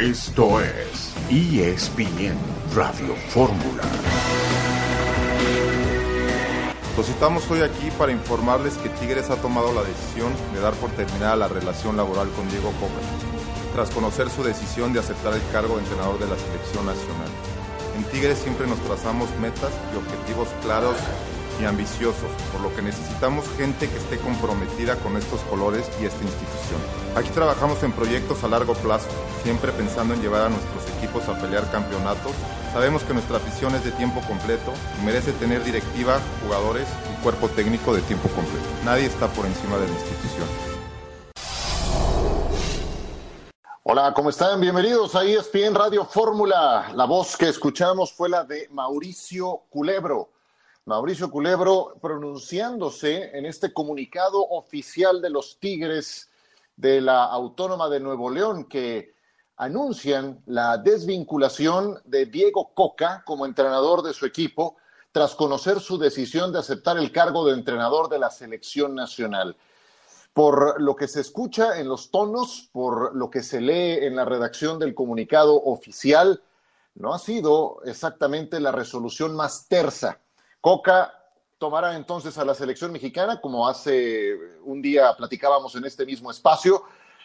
Esto es ESPN Radio Fórmula. Los citamos hoy aquí para informarles que Tigres ha tomado la decisión de dar por terminada la relación laboral con Diego Coca, tras conocer su decisión de aceptar el cargo de entrenador de la selección nacional. En Tigres siempre nos trazamos metas y objetivos claros y ambiciosos, por lo que necesitamos gente que esté comprometida con estos colores y esta institución. Aquí trabajamos en proyectos a largo plazo, siempre pensando en llevar a nuestros equipos a pelear campeonatos. Sabemos que nuestra afición es de tiempo completo y merece tener directiva, jugadores y cuerpo técnico de tiempo completo. Nadie está por encima de la institución. Hola, ¿cómo están? Bienvenidos a ESPN Radio Fórmula. La voz que escuchamos fue la de Mauricio Culebro Mauricio Culebro pronunciándose en este comunicado oficial de los Tigres de la Autónoma de Nuevo León que anuncian la desvinculación de Diego Coca como entrenador de su equipo tras conocer su decisión de aceptar el cargo de entrenador de la selección nacional. Por lo que se escucha en los tonos, por lo que se lee en la redacción del comunicado oficial, no ha sido exactamente la resolución más tersa Coca tomará entonces a la selección mexicana, como hace un día platicábamos en este mismo espacio,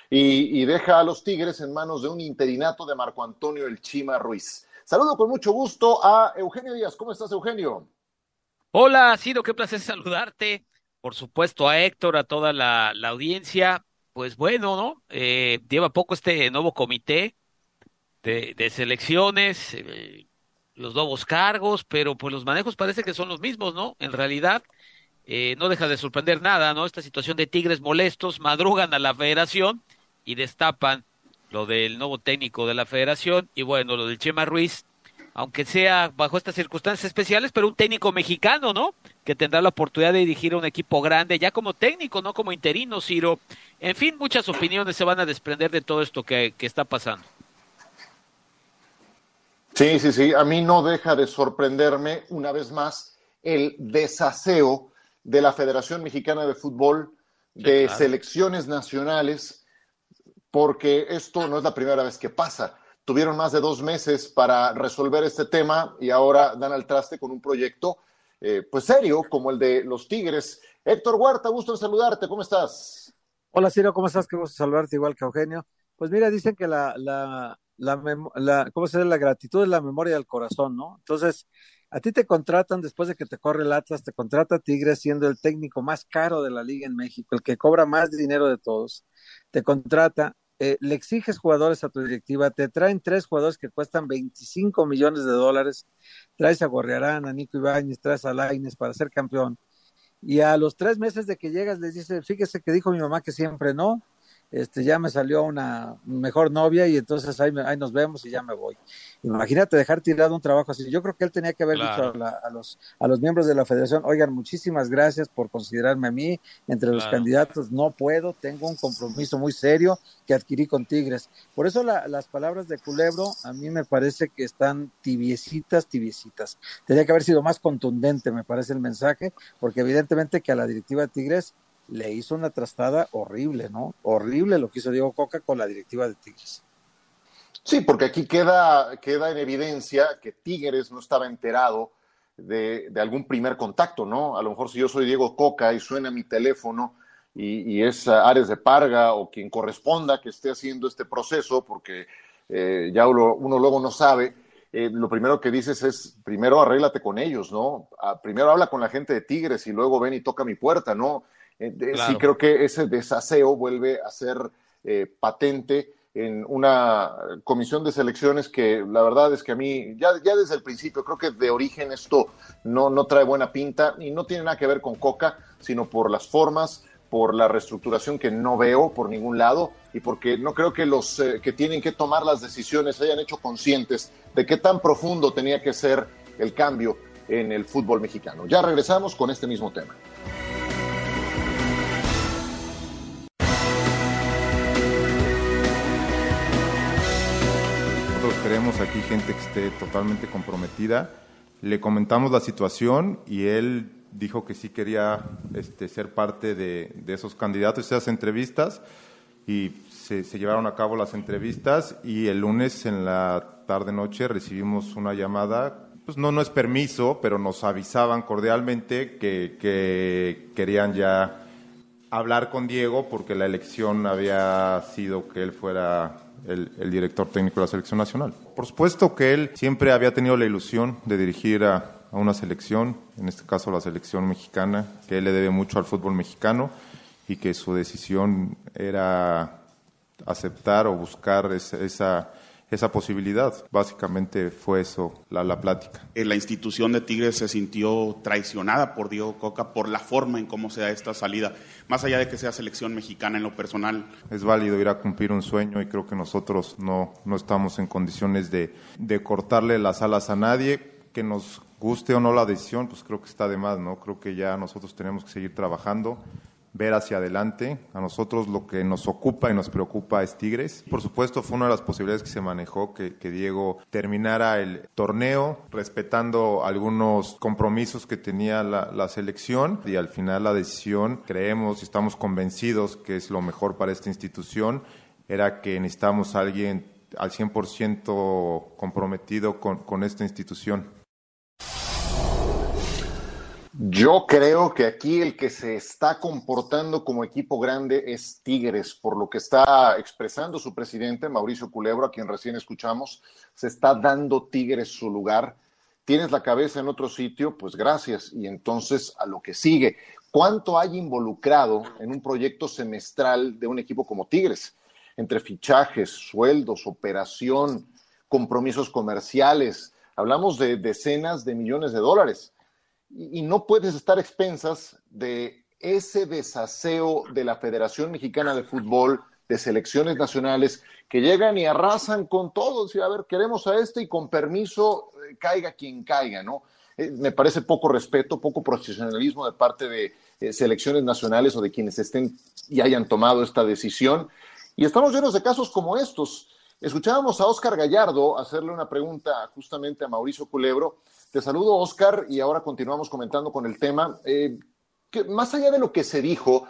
y, deja a los Tigres en manos de un interinato de Marco Antonio El Chima Ruiz. Saludo con mucho gusto a Eugenio Díaz. ¿Cómo estás, Eugenio? Hola, Ciro, qué placer saludarte. Por supuesto, a Héctor, a toda la, audiencia. Pues bueno, ¿no? Eh, lleva poco este nuevo comité de, selecciones. Eh, los nuevos cargos, pero pues los manejos parece que son los mismos, ¿no? En realidad, eh, no deja de sorprender nada, ¿no? Esta situación de Tigres molestos, madrugan a la federación y destapan lo del nuevo técnico de la federación y bueno, lo del Chema Ruiz, aunque sea bajo estas circunstancias especiales, pero un técnico mexicano, ¿no? Que tendrá la oportunidad de dirigir a un equipo grande, ya como técnico, no como interino, Ciro. En fin, muchas opiniones se van a desprender de todo esto que, que está pasando. Sí, sí, sí. A mí no deja de sorprenderme una vez más el desaseo de la Federación Mexicana de Fútbol, de selecciones nacionales, porque esto no es la primera vez que pasa. Tuvieron más de dos meses para resolver este tema y ahora dan al traste con un proyecto, eh, pues serio, como el de los Tigres. Héctor Huerta, gusto en saludarte. ¿Cómo estás? Hola, Ciro, ¿cómo estás? Qué gusto saludarte igual que Eugenio. Pues mira, dicen que la, la la, la, ¿cómo se La gratitud es la memoria del corazón, ¿no? Entonces, a ti te contratan después de que te corre el Atlas, te contrata Tigres siendo el técnico más caro de la liga en México, el que cobra más dinero de todos. Te contrata, eh, le exiges jugadores a tu directiva, te traen tres jugadores que cuestan 25 millones de dólares, traes a Gorriarán, a Nico Ibáñez, traes a Laines para ser campeón. Y a los tres meses de que llegas les dice, fíjese que dijo mi mamá que siempre no, este, ya me salió una mejor novia y entonces ahí, ahí nos vemos y ya me voy. Imagínate dejar tirado un trabajo así. Yo creo que él tenía que haber dicho a, los, a los miembros de la federación, oigan, muchísimas gracias por considerarme a mí entre los candidatos. No puedo, tengo un compromiso muy serio que adquirí con Tigres. Por eso las palabras de Culebro a mí me parece que están tibiecitas, tibiecitas. Tenía que haber sido más contundente, me parece el mensaje, porque evidentemente que a la directiva de Tigres le hizo una trastada horrible, ¿no? Horrible lo que hizo Diego Coca con la directiva de Tigres. Sí, porque aquí queda, queda en evidencia que Tigres no estaba enterado de, algún primer contacto, ¿no? A lo mejor si yo soy Diego Coca y suena mi teléfono y, es Ares de Parga o quien corresponda que esté haciendo este proceso, porque eh, ya uno, luego no sabe, eh, lo primero que dices es, primero arréglate con ellos, ¿no? Ah, primero habla con la gente de Tigres y luego ven y toca mi puerta, ¿no? Eh, sí creo que ese desaseo vuelve a ser eh, patente en una comisión de selecciones que la verdad es que a mí, ya, ya desde el principio, creo que de origen esto no, no trae buena pinta y no tiene nada que ver con Coca, sino por las formas, por la reestructuración que no veo por ningún lado y porque no creo que los eh, que tienen que tomar las decisiones hayan hecho conscientes de qué tan profundo tenía que ser el cambio en el fútbol mexicano. Ya regresamos con este mismo tema. Aquí gente que esté totalmente comprometida. Le comentamos la situación y él dijo que sí quería este, ser parte de, esos candidatos, esas entrevistas. y se, se llevaron a cabo las entrevistas y el lunes en la tarde-noche recibimos una llamada pues no, no es permiso, pero nos avisaban cordialmente que, que, querían ya hablar con Diego porque la elección había sido que él fuera el, director técnico de la selección nacional. Por supuesto que él siempre había tenido la ilusión de dirigir a, una selección, en este caso la selección mexicana, que él le debe mucho al fútbol mexicano y que su decisión era aceptar o buscar esa esa posibilidad. Básicamente fue eso, la, la plática. Eh, la institución de Tigres se sintió traicionada por Diego Coca por la forma en cómo se da esta salida, más allá de que sea selección mexicana en lo personal. Es válido ir a cumplir un sueño y creo que nosotros no, no estamos en condiciones de, de cortarle las alas a nadie. Que nos guste o no la decisión, pues creo que está de más, ¿no? Creo que ya nosotros tenemos que seguir trabajando ver hacia adelante. A nosotros lo que nos ocupa y nos preocupa es Tigres. Por supuesto, fue una de las posibilidades que se manejó que, Diego terminara el torneo respetando algunos compromisos que tenía la, selección y al final la decisión, creemos y estamos convencidos que es lo mejor para esta institución, era que necesitamos a alguien al 100% comprometido con esta institución. Yo creo que aquí el que se está comportando como equipo grande es Tigres, por lo que está expresando su presidente, Mauricio Culebro, a quien recién escuchamos, se está dando Tigres su lugar. Tienes la cabeza en otro sitio, pues gracias. Y entonces a lo que sigue. ¿Cuánto hay involucrado en un proyecto semestral de un equipo como Tigres? Entre fichajes, sueldos, operación, compromisos comerciales. Hablamos de decenas de millones de dólares y, no puedes estar expensas de ese desaseo de la Federación Mexicana de Fútbol, de selecciones nacionales, que llegan y arrasan con todo. a ver, queremos a este y con permiso eh, caiga quien caiga, ¿no? Eh, me parece poco respeto, poco profesionalismo de parte de eh, selecciones nacionales o de quienes estén y hayan tomado esta decisión. Y estamos llenos de casos como estos. Escuchábamos a Oscar Gallardo hacerle una pregunta justamente a Mauricio Culebro te saludo, Oscar, y ahora continuamos comentando con el tema. Eh, más allá de lo que se dijo,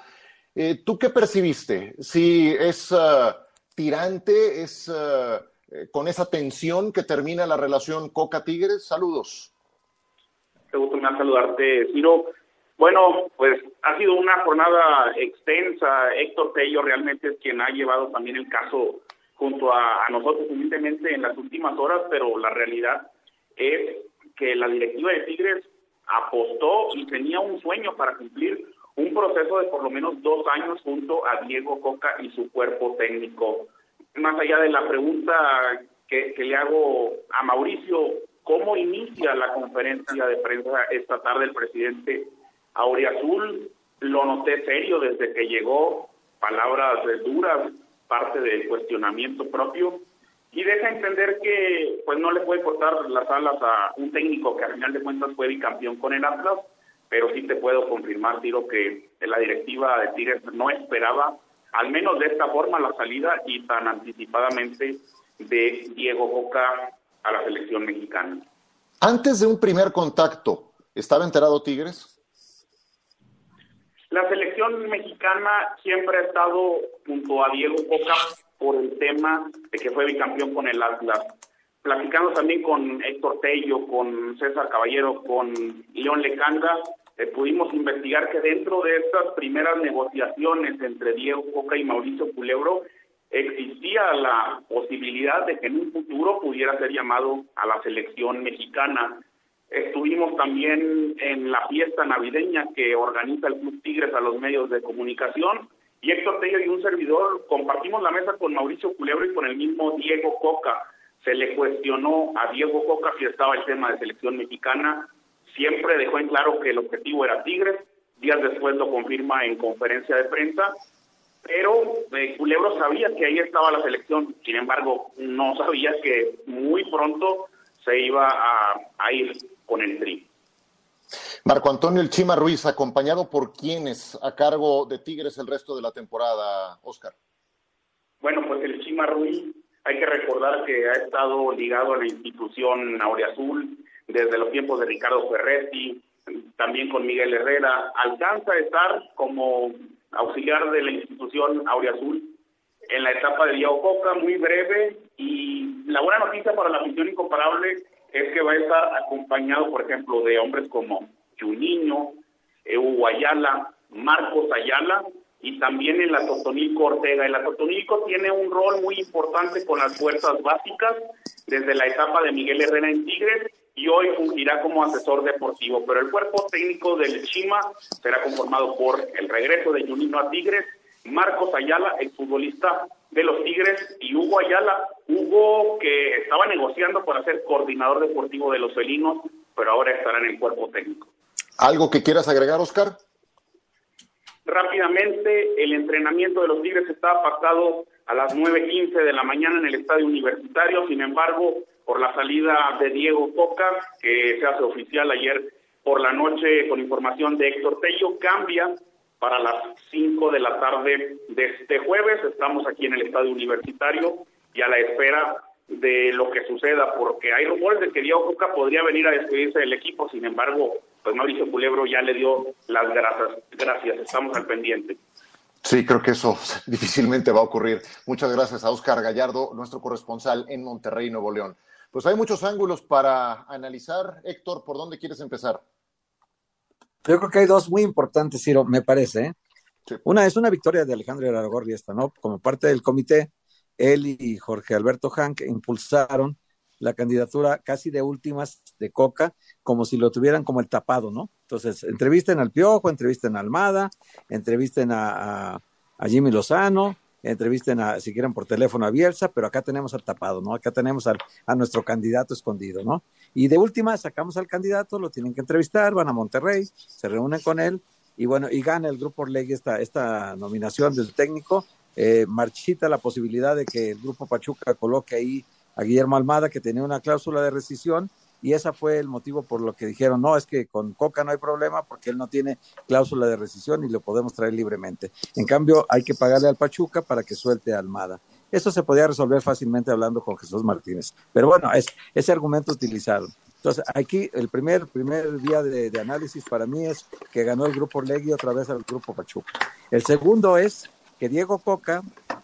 eh, ¿tú qué percibiste? Si es uh, tirante, es uh, con esa tensión que termina la relación Coca-Tigres. Saludos. Qué gusto me saludarte, Ciro. Bueno, pues ha sido una jornada extensa. Héctor Tello realmente es quien ha llevado también el caso junto a, a nosotros, humildemente, en las últimas horas, pero la realidad es que la directiva de Tigres apostó y tenía un sueño para cumplir un proceso de por lo menos dos años junto a Diego Coca y su cuerpo técnico. Más allá de la pregunta que, que le hago a Mauricio, ¿cómo inicia la conferencia de prensa esta tarde el presidente Auriazul? Lo noté serio desde que llegó, palabras duras, parte del cuestionamiento propio y deja entender que pues no le puede cortar las alas a un técnico que al final de cuentas fue bicampeón con el Atlas, pero sí te puedo confirmar, Tiro, que la directiva de Tigres no esperaba, al menos de esta forma, la salida y tan anticipadamente de Diego Boca a la selección mexicana. Antes de un primer contacto, ¿estaba enterado Tigres? La selección mexicana siempre ha estado junto a Diego Boca por el tema de que fue bicampeón con el Atlas. Platicando también con Héctor Tello, con César Caballero, con León Lecanda, eh, pudimos investigar que dentro de estas primeras negociaciones entre Diego Coca y Mauricio Culebro existía la posibilidad de que en un futuro pudiera ser llamado a la selección mexicana. Estuvimos también en la fiesta navideña que organiza el Club Tigres a los medios de comunicación y Héctor Tello y un servidor compartimos la mesa con Mauricio Culebro y con el mismo Diego Coca. Se le cuestionó a Diego Coca si estaba el tema de selección mexicana. Siempre dejó en claro que el objetivo era Tigres. Días después lo confirma en conferencia de prensa. Pero eh, Culebro sabía que ahí estaba la selección. Sin embargo, no sabía que muy pronto se iba a, a ir con el tri. Marco Antonio El Chima Ruiz, acompañado por quienes a cargo de Tigres el resto de la temporada, Oscar. Bueno, pues el Chima Ruiz, hay que recordar que ha estado ligado a la institución Aureazul desde los tiempos de Ricardo Ferretti, también con Miguel Herrera. Alcanza a estar como auxiliar de la institución Aureazul en la etapa de Diego Coca, muy breve, y la buena noticia para la afición incomparable es que va a estar acompañado, por ejemplo, de hombres como Juninho, Hugo Ayala, Marcos Ayala, y también en la Totonico Ortega. El la Totonico tiene un rol muy importante con las fuerzas básicas desde la etapa de Miguel Herrera en Tigres y hoy fungirá como asesor deportivo. Pero el cuerpo técnico del Chima será conformado por el regreso de Junino a Tigres, Marcos Ayala, el futbolista de los Tigres, y Hugo Ayala, Hugo que estaba negociando para ser coordinador deportivo de los felinos, pero ahora estará en el cuerpo técnico. ¿Algo que quieras agregar, Oscar? Rápidamente, el entrenamiento de los Tigres estaba pactado a las 9.15 de la mañana en el estadio universitario, sin embargo, por la salida de Diego Coca, que se hace oficial ayer por la noche con información de Héctor Tello, cambia para las 5 de la tarde de este jueves. Estamos aquí en el estadio universitario y a la espera de lo que suceda, porque hay rumores de que Diego Coca podría venir a despedirse del equipo, sin embargo, pues Mauricio Culebro ya le dio las gracias. Gracias, estamos al pendiente. Sí, creo que eso difícilmente va a ocurrir. Muchas gracias a Oscar Gallardo, nuestro corresponsal en Monterrey, Nuevo León. Pues hay muchos ángulos para analizar. Héctor, ¿por dónde quieres empezar? Yo creo que hay dos muy importantes, Ciro, me parece. ¿eh? Una es una victoria de Alejandro Aragorri esta, ¿no? Como parte del comité, él y Jorge Alberto Hank impulsaron la candidatura casi de últimas de Coca, como si lo tuvieran como el tapado, ¿no? Entonces, entrevisten al Piojo, entrevisten a Almada, entrevisten a, a, Jimmy Lozano, entrevisten a, si quieren por teléfono a Bielsa, pero acá tenemos al tapado, ¿no? Acá tenemos al, a nuestro candidato escondido, ¿no? Y de última sacamos al candidato, lo tienen que entrevistar, van a Monterrey, se reúnen con él y bueno, y gana el Grupo Orlegui esta, esta nominación del técnico, eh, marchita la posibilidad de que el Grupo Pachuca coloque ahí a Guillermo Almada, que tenía una cláusula de rescisión, y ese fue el motivo por lo que dijeron, no, es que con Coca no hay problema porque él no tiene cláusula de rescisión y lo podemos traer libremente. En cambio, hay que pagarle al Pachuca para que suelte a Almada. Eso se podía resolver fácilmente hablando con Jesús Martínez. Pero bueno, es, ese argumento utilizado. Entonces, aquí el primer, primer día de, de análisis para mí es que ganó el grupo Legui otra vez al grupo Pachuca. El segundo es que Diego Coca,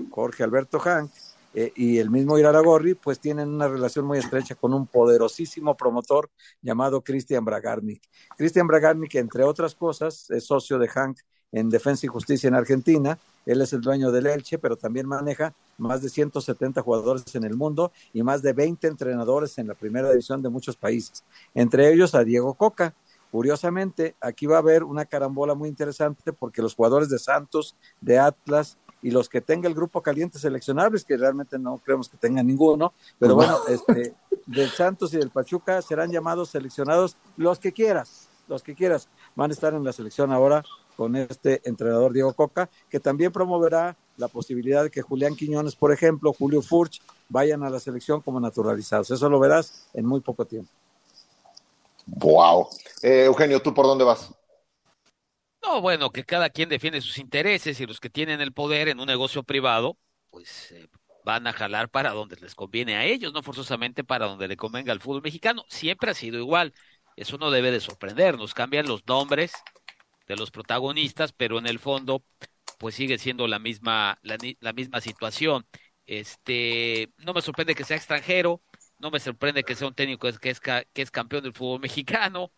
Jorge Alberto Hank, eh, y el mismo Iraragorri, pues tienen una relación muy estrecha con un poderosísimo promotor llamado Cristian Bragarnik. Cristian Bragarnik, entre otras cosas, es socio de Hank en Defensa y Justicia en Argentina. Él es el dueño del Elche, pero también maneja más de 170 jugadores en el mundo y más de 20 entrenadores en la primera división de muchos países, entre ellos a Diego Coca. Curiosamente, aquí va a haber una carambola muy interesante porque los jugadores de Santos, de Atlas, y los que tenga el grupo caliente seleccionables, que realmente no creemos que tenga ninguno, pero bueno, este, del Santos y del Pachuca serán llamados seleccionados los que quieras, los que quieras. Van a estar en la selección ahora con este entrenador Diego Coca, que también promoverá la posibilidad de que Julián Quiñones, por ejemplo, Julio Furch, vayan a la selección como naturalizados. Eso lo verás en muy poco tiempo. Wow. Eh, Eugenio, ¿tú por dónde vas? No, bueno, que cada quien defiende sus intereses y los que tienen el poder en un negocio privado, pues eh, van a jalar para donde les conviene a ellos, no forzosamente para donde le convenga al fútbol mexicano. Siempre ha sido igual. Eso no debe de sorprendernos. Cambian los nombres de los protagonistas, pero en el fondo, pues sigue siendo la misma, la, la misma situación. Este, no me sorprende que sea extranjero, no me sorprende que sea un técnico que es, que es campeón del fútbol mexicano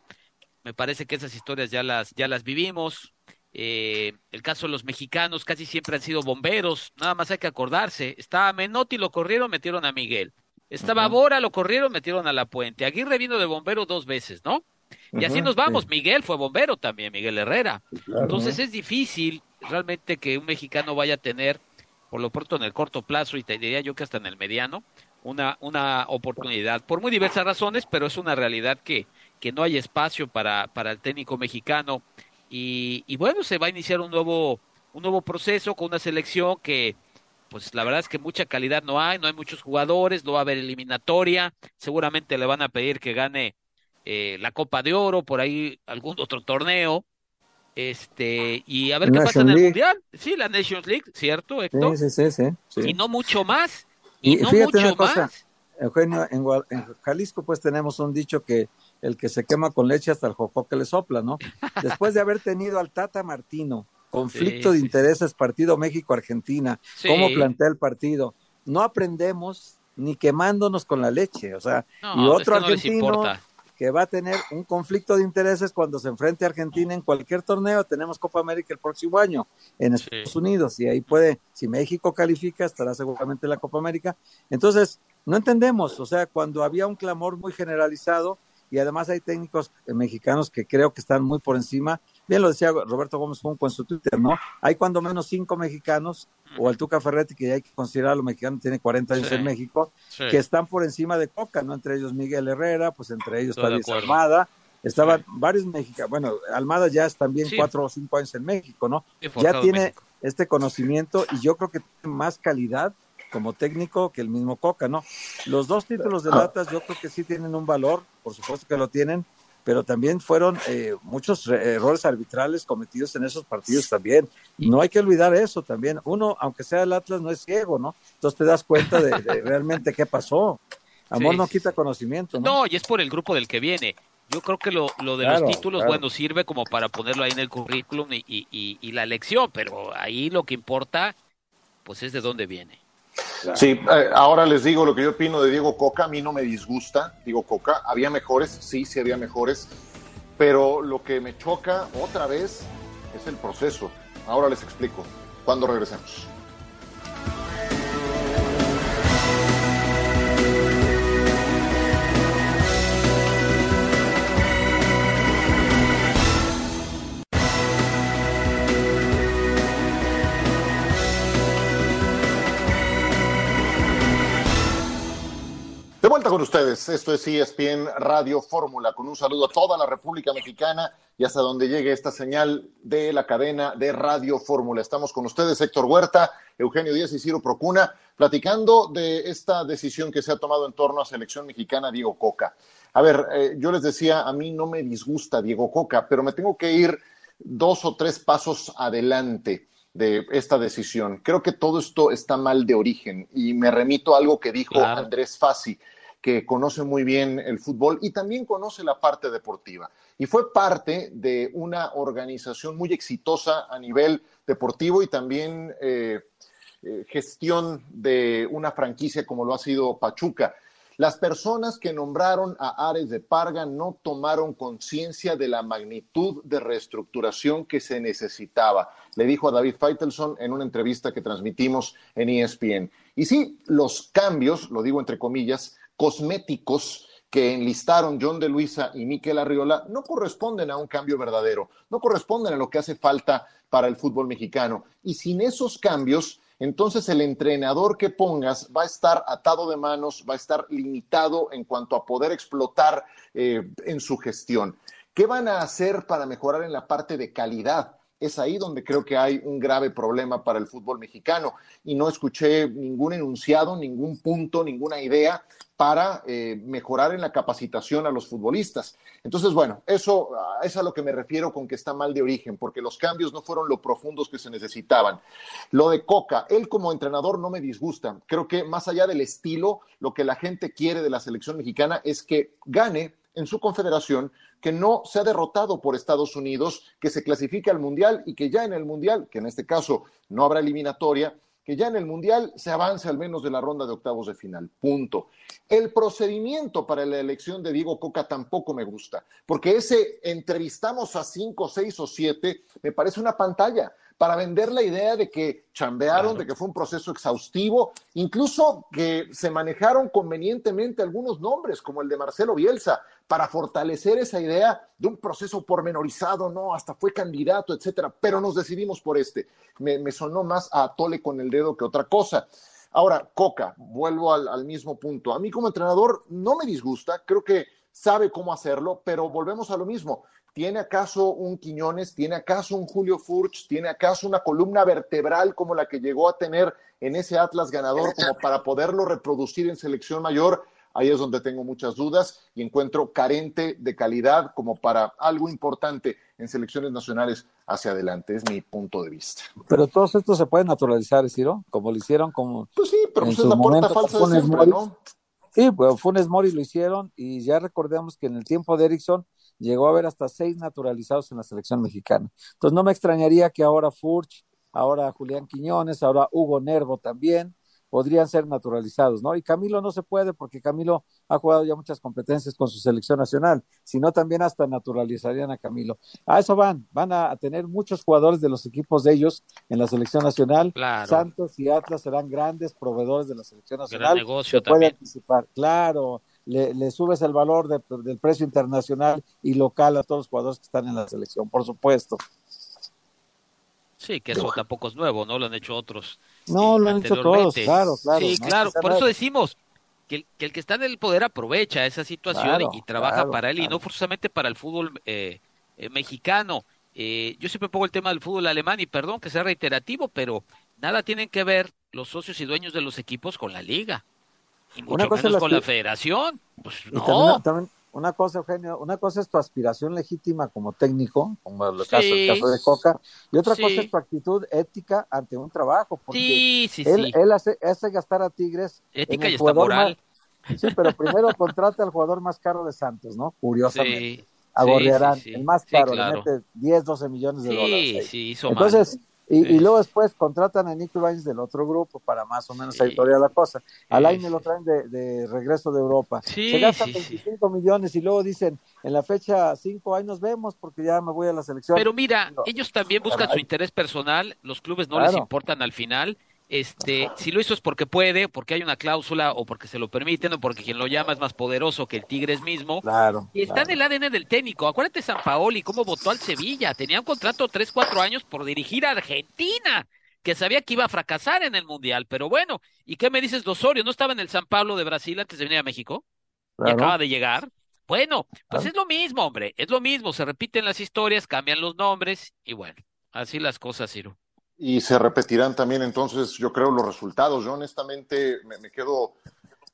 me parece que esas historias ya las, ya las vivimos. Eh, el caso de los mexicanos casi siempre han sido bomberos, nada más hay que acordarse. Estaba Menotti, lo corrieron, metieron a Miguel. Estaba Bora, lo corrieron, metieron a La Puente. Aguirre vino de bombero dos veces, ¿no? Y así nos vamos. Miguel fue bombero también, Miguel Herrera. Entonces es difícil realmente que un mexicano vaya a tener, por lo pronto en el corto plazo, y te diría yo que hasta en el mediano, una, una oportunidad, por muy diversas razones, pero es una realidad que, que no hay espacio para, para el técnico mexicano. Y, y, bueno, se va a iniciar un nuevo, un nuevo proceso con una selección que, pues la verdad es que mucha calidad no hay, no hay muchos jugadores, no va a haber eliminatoria, seguramente le van a pedir que gane eh, la Copa de Oro, por ahí algún otro torneo, este, y a ver qué pasa en el Mundial. Sí, la Nations League, ¿cierto, Héctor? Sí, sí, sí, Y no mucho más. Y, no mucho más. Eugenio, en, en Jalisco pues tenemos un dicho que el que se quema con leche hasta el joco que le sopla, ¿no? Después de haber tenido al Tata Martino, conflicto de intereses, partido México-Argentina, cómo plantea el partido. No aprendemos ni quemándonos con la leche, o sea, y otro argentino que va a tener un conflicto de intereses cuando se enfrente a Argentina en cualquier torneo. Tenemos Copa América el próximo año en Estados Unidos y ahí puede, si México califica, estará seguramente en la Copa América. Entonces, no entendemos, o sea, cuando había un clamor muy generalizado y además hay técnicos mexicanos que creo que están muy por encima, bien lo decía Roberto Gómez Junco en su Twitter, ¿no? Hay cuando menos cinco mexicanos, o el Tuca Ferretti, que ya hay que considerarlo mexicano, tiene 40 años en México, que están por encima de Coca, ¿no? Entre ellos Miguel Herrera, pues entre ellos Estoy Almada, estaban varios mexicanos, bueno, Almada ya es también cuatro o cinco años en México, ¿no? Ya tiene este conocimiento y yo creo que tiene más calidad como técnico que el mismo Coca, ¿no? Los dos títulos de ah. latas yo creo que sí tienen un valor, por supuesto que lo tienen, pero también fueron eh, muchos errores arbitrales cometidos en esos partidos también. No hay que olvidar eso también. Uno, aunque sea el Atlas, no es ciego, ¿no? Entonces te das cuenta de, realmente qué pasó. Amor no quita conocimiento, ¿no? No, y es por el grupo del que viene. Yo creo que lo, lo de los títulos, bueno, sirve como para ponerlo ahí en el currículum y, y, y la elección, pero ahí lo que importa, pues es de dónde viene. Sí, eh, ahora les digo lo que yo opino de Diego Coca, a mí no me disgusta Diego Coca, había mejores, sí, sí había mejores, pero lo que me choca otra vez es el proceso. Ahora les explico, cuando regresemos. De vuelta con ustedes, esto es ESPN Radio Fórmula, con un saludo a toda la República Mexicana y hasta donde llegue esta señal de la cadena de Radio Fórmula. Estamos con ustedes, Héctor Huerta, Eugenio Díaz y Ciro Procuna, platicando de esta decisión que se ha tomado en torno a selección mexicana Diego Coca. A ver, eh, yo les decía, a mí no me disgusta Diego Coca, pero me tengo que ir dos o tres pasos adelante de esta decisión. Creo que todo esto está mal de origen y me remito a algo que dijo Andrés Fassi que conoce muy bien el fútbol y también conoce la parte deportiva. Y fue parte de una organización muy exitosa a nivel deportivo y también eh, eh, gestión de una franquicia como lo ha sido Pachuca. Las personas que nombraron a Ares de Parga no tomaron conciencia de la magnitud de reestructuración que se necesitaba, le dijo a David Feitelson en una entrevista que transmitimos en ESPN. Y sí, los cambios, lo digo entre comillas, cosméticos que enlistaron John de Luisa y Miquel Arriola no corresponden a un cambio verdadero, no corresponden a lo que hace falta para el fútbol mexicano. Y sin esos cambios, entonces el entrenador que pongas va a estar atado de manos, va a estar limitado en cuanto a poder explotar eh, en su gestión. ¿Qué van a hacer para mejorar en la parte de calidad? Es ahí donde creo que hay un grave problema para el fútbol mexicano. Y no escuché ningún enunciado, ningún punto, ninguna idea para eh, mejorar en la capacitación a los futbolistas. Entonces, bueno, eso es a lo que me refiero con que está mal de origen, porque los cambios no fueron lo profundos que se necesitaban. Lo de Coca, él como entrenador no me disgusta. Creo que más allá del estilo, lo que la gente quiere de la selección mexicana es que gane en su confederación, que no se ha derrotado por Estados Unidos, que se clasifique al Mundial y que ya en el Mundial, que en este caso no habrá eliminatoria, que ya en el Mundial se avance al menos de la ronda de octavos de final. Punto. El procedimiento para la elección de Diego Coca tampoco me gusta, porque ese entrevistamos a cinco, seis o siete me parece una pantalla para vender la idea de que chambearon, de que fue un proceso exhaustivo, incluso que se manejaron convenientemente algunos nombres, como el de Marcelo Bielsa, para fortalecer esa idea de un proceso pormenorizado, no, hasta fue candidato, etcétera, pero nos decidimos por este. Me, sonó más a Tole con el dedo que otra cosa. Ahora, Coca, vuelvo al, al mismo punto. A mí como entrenador no me disgusta, creo que sabe cómo hacerlo, pero volvemos a lo mismo. ¿Tiene acaso un Quiñones? ¿Tiene acaso un Julio Furch? ¿Tiene acaso una columna vertebral como la que llegó a tener en ese Atlas ganador como para poderlo reproducir en selección mayor? Ahí es donde tengo muchas dudas y encuentro carente de calidad como para algo importante en selecciones nacionales hacia adelante. Es mi punto de vista. Pero todos estos se pueden naturalizar, Ciro, como lo hicieron como. Pues sí, pero pues es la puerta falsa de siempre, ¿no? Sí, pues Funes Mori lo hicieron y ya recordemos que en el tiempo de Erickson llegó a haber hasta seis naturalizados en la selección mexicana. Entonces no me extrañaría que ahora Furch, ahora Julián Quiñones, ahora Hugo Nervo también, podrían ser naturalizados, ¿no? Y Camilo no se puede porque Camilo ha jugado ya muchas competencias con su selección nacional, sino también hasta naturalizarían a Camilo. A eso van, van a tener muchos jugadores de los equipos de ellos en la selección nacional. Santos y Atlas serán grandes proveedores de la selección nacional. Gran negocio se puede anticipar, claro. Le, le subes el valor de, del precio internacional y local a todos los jugadores que están en la selección, por supuesto. Sí, que eso tampoco es nuevo, ¿no? Lo han hecho otros. No, lo han hecho todos, claro, claro. Sí, claro, por eso decimos que el, que el, que está en el poder aprovecha esa situación y, trabaja para él y no forzosamente para el fútbol eh, eh, mexicano. Eh, yo siempre pongo el tema del fútbol alemán y perdón que sea reiterativo, pero nada tienen que ver los socios y dueños de los equipos con la liga y mucho menos con la federación. Pues no. también, una cosa, Eugenio, una cosa es tu aspiración legítima como técnico, como el, caso, el caso de Coca, y otra cosa es tu actitud ética ante un trabajo. Porque sí, sí, él, él hace, hace, gastar a Tigres. Ética y está moral. sí, pero primero contrata al jugador más caro de Santos, ¿no? Curiosamente. A Gorriarán, el más caro, le mete 10, 12 millones de dólares. Sí, hizo Entonces, y, y, luego después contratan a Nico Ibáñez del otro grupo para más o menos sí. editorial la cosa. Al año lo traen de, de, regreso de Europa. Se gastan 25 millones y luego dicen, en la fecha 5, ahí nos vemos porque ya me voy a la selección. Pero mira, no. ellos también buscan su interés personal, los clubes no claro. les importan al final. Este, si lo hizo es porque puede, porque hay una cláusula o porque se lo permiten o porque quien lo llama es más poderoso que el Tigres mismo. Claro. Y está claro. en el ADN del técnico. Acuérdate San Paoli cómo votó al Sevilla. Tenía un contrato tres, cuatro años por dirigir a Argentina, que sabía que iba a fracasar en el Mundial. Pero bueno, ¿y qué me dices de Osorio? ¿No estaba en el San Pablo de Brasil antes de venir a México? Claro. Y acaba de llegar. Bueno, pues es lo mismo, hombre. Es lo mismo. Se repiten las historias, cambian los nombres y bueno, así las cosas, Ciro. Y se repetirán también entonces, yo creo, los resultados. Yo honestamente me, quedo,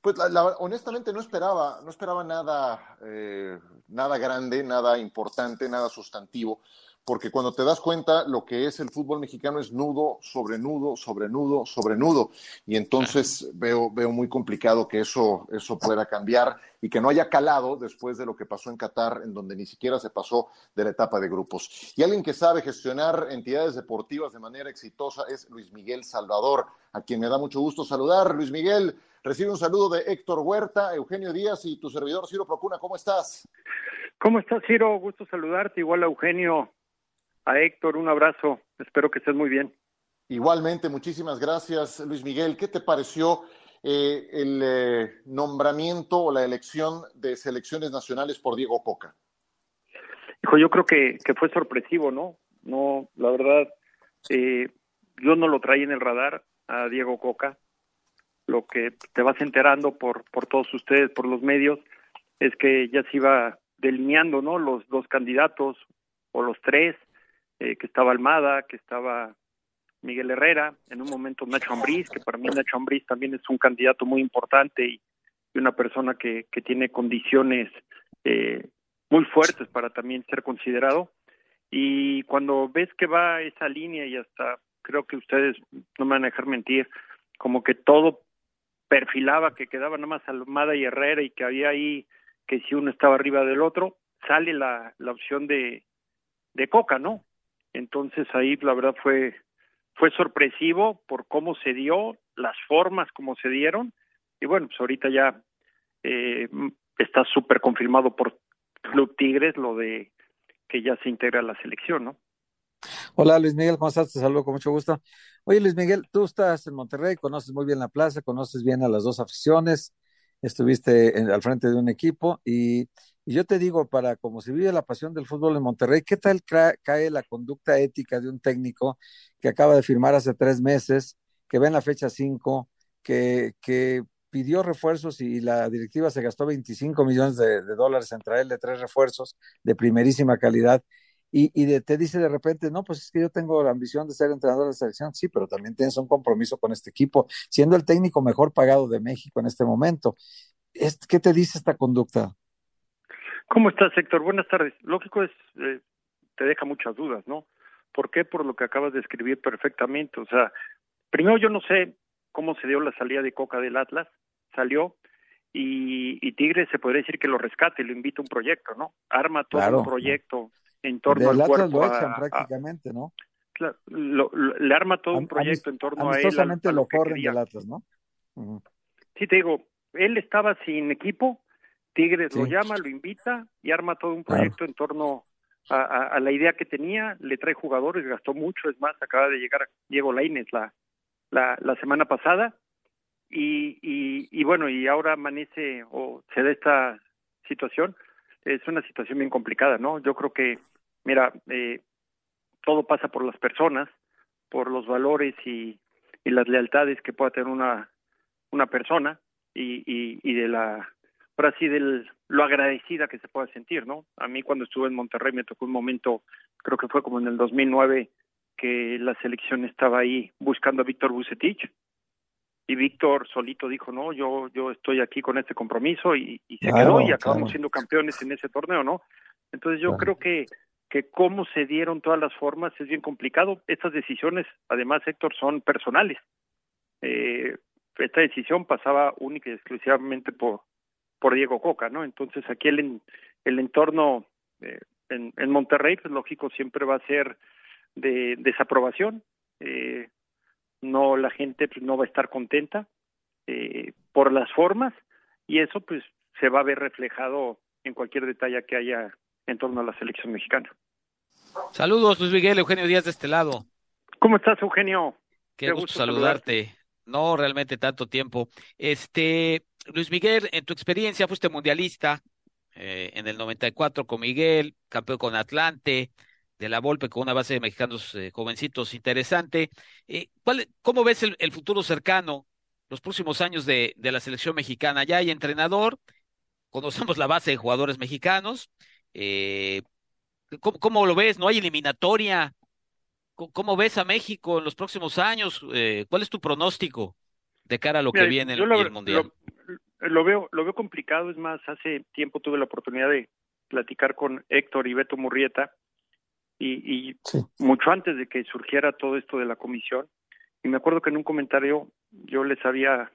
pues la, honestamente no esperaba, no esperaba nada, eh, nada grande, nada importante, nada sustantivo, porque cuando te das cuenta lo que es el fútbol mexicano es nudo, sobre nudo, sobre nudo, sobre nudo, y entonces veo, veo muy complicado que eso, eso pueda cambiar y que no haya calado después de lo que pasó en Qatar, en donde ni siquiera se pasó de la etapa de grupos. Y alguien que sabe gestionar entidades deportivas de manera exitosa es Luis Miguel Salvador, a quien me da mucho gusto saludar. Luis Miguel, recibe un saludo de Héctor Huerta, Eugenio Díaz y tu servidor Ciro Procuna. ¿Cómo estás? ¿Cómo estás, Ciro? Gusto saludarte, igual a Eugenio a Héctor, un abrazo, espero que estés muy bien. Igualmente, muchísimas gracias, Luis Miguel. ¿Qué te pareció eh, el eh, nombramiento o la elección de selecciones nacionales por Diego Coca? Hijo, yo creo que, que fue sorpresivo, ¿no? No, la verdad, eh, yo no lo traía en el radar a Diego Coca. Lo que te vas enterando por, por todos ustedes, por los medios, es que ya se iba delineando, ¿no? Los dos candidatos o los tres eh, que estaba Almada, que estaba Miguel Herrera, en un momento Nacho Ambriz, que para mí Nacho Ambriz también es un candidato muy importante y, una persona que, que tiene condiciones eh, muy fuertes para también ser considerado. Y cuando ves que va esa línea y hasta creo que ustedes no me van a dejar mentir, como que todo perfilaba que quedaba nada más Almada y Herrera y que había ahí que si uno estaba arriba del otro, sale la, la opción de, de Coca, ¿no? Entonces ahí la verdad fue fue sorpresivo por cómo se dio, las formas como se dieron y bueno, pues ahorita ya eh, está súper confirmado por Club Tigres lo de que ya se integra a la selección, ¿no? Hola Luis Miguel, ¿cómo estás? Te saludo con mucho gusto. Oye Luis Miguel, tú estás en Monterrey, conoces muy bien la plaza, conoces bien a las dos aficiones, estuviste al frente de un equipo y y yo te digo, para como se vive la pasión del fútbol en Monterrey, ¿qué tal cae la conducta ética de un técnico que acaba de firmar hace tres meses, que ve en la fecha cinco, que, que pidió refuerzos y la directiva se gastó 25 millones de, de dólares en traerle tres refuerzos de primerísima calidad? Y, y te dice de repente, no, pues es que yo tengo la ambición de ser entrenador de selección, sí, pero también tienes un compromiso con este equipo, siendo el técnico mejor pagado de México en este momento. ¿Qué te dice esta conducta? ¿Cómo estás, Héctor? Buenas tardes. Lógico es, eh, te deja muchas dudas, ¿no? ¿Por qué? Por lo que acabas de escribir perfectamente. O sea, primero yo no sé cómo se dio la salida de Coca del Atlas, salió, y, y Tigres se podría decir que lo rescate, lo invita a un proyecto, ¿no? Arma todo un proyecto en torno al cuerpo. Lo prácticamente, ¿no? le arma todo un proyecto en torno a él. A, lo corren del Atlas, ¿no? Sí, te digo, él estaba sin equipo, Tigres lo llama, lo invita y arma todo un proyecto en torno a, la idea que tenía, le trae jugadores, gastó mucho, es más, acaba de llegar Diego Lainez la, la, la semana pasada y, y, bueno, y ahora amanece o se da esta situación, es una situación bien complicada, ¿no? Yo creo que, mira, eh, todo pasa por las personas, por los valores y, y las lealtades que pueda tener una, una persona y, y, y de la, ahora sí, de lo agradecida que se pueda sentir, ¿no? A mí cuando estuve en Monterrey me tocó un momento, creo que fue como en el 2009, que la selección estaba ahí buscando a Víctor Bucetich y Víctor solito dijo, no, yo, yo estoy aquí con este compromiso y, y se quedó y acabamos siendo campeones en ese torneo, ¿no? Entonces yo creo que, que cómo se dieron todas las formas es bien complicado. Estas decisiones, además, Héctor, son personales. Eh, esta decisión pasaba única y exclusivamente por, por Diego Coca, ¿no? Entonces aquí el, el entorno eh, en, en Monterrey, pues lógico, siempre va a ser de desaprobación. Eh, no la gente pues, no va a estar contenta eh, por las formas y eso pues se va a ver reflejado en cualquier detalle que haya en torno a la selección mexicana. Saludos, Luis Miguel, Eugenio Díaz de este lado. ¿Cómo estás, Eugenio? Qué, gusto, saludarte. No realmente tanto tiempo. Este, Luis Miguel, en tu experiencia fuiste mundialista eh, en el 94 con Miguel, campeón con Atlante, de la Volpe con una base de mexicanos eh, jovencitos interesante. Eh, ¿cuál, ¿Cómo ves el, el, futuro cercano, los próximos años de, de, la selección mexicana? Ya hay entrenador, conocemos la base de jugadores mexicanos. Eh, ¿cómo, ¿cómo, lo ves? ¿No hay eliminatoria? ¿Cómo, ves a México en los próximos años? Eh, ¿Cuál es tu pronóstico de cara a lo Mira, que viene en el Mundial? Lo, lo, veo, lo veo complicado, es más, hace tiempo tuve la oportunidad de platicar con Héctor y Beto Murrieta, y, y sí. mucho antes de que surgiera todo esto de la comisión. Y me acuerdo que en un comentario yo les había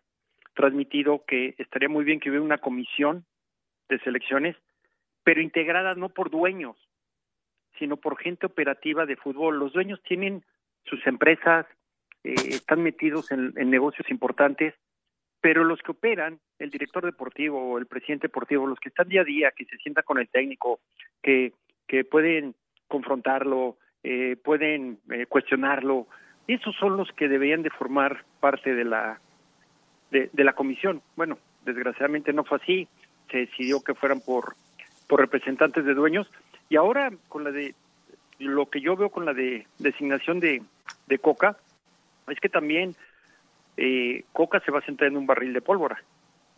transmitido que estaría muy bien que hubiera una comisión de selecciones, pero integrada no por dueños, sino por gente operativa de fútbol. Los dueños tienen sus empresas, eh, están metidos en, en negocios importantes, pero los que operan, el director deportivo el presidente deportivo, los que están día a día, que se sientan con el técnico, que, que pueden confrontarlo, eh, pueden eh, cuestionarlo. Esos son los que deberían de formar parte de la de, de, la comisión. Bueno, desgraciadamente no fue así. Se decidió que fueran por por representantes de dueños y ahora con la de lo que yo veo con la de designación de, de Coca es que también eh, Coca se va a sentar en un barril de pólvora.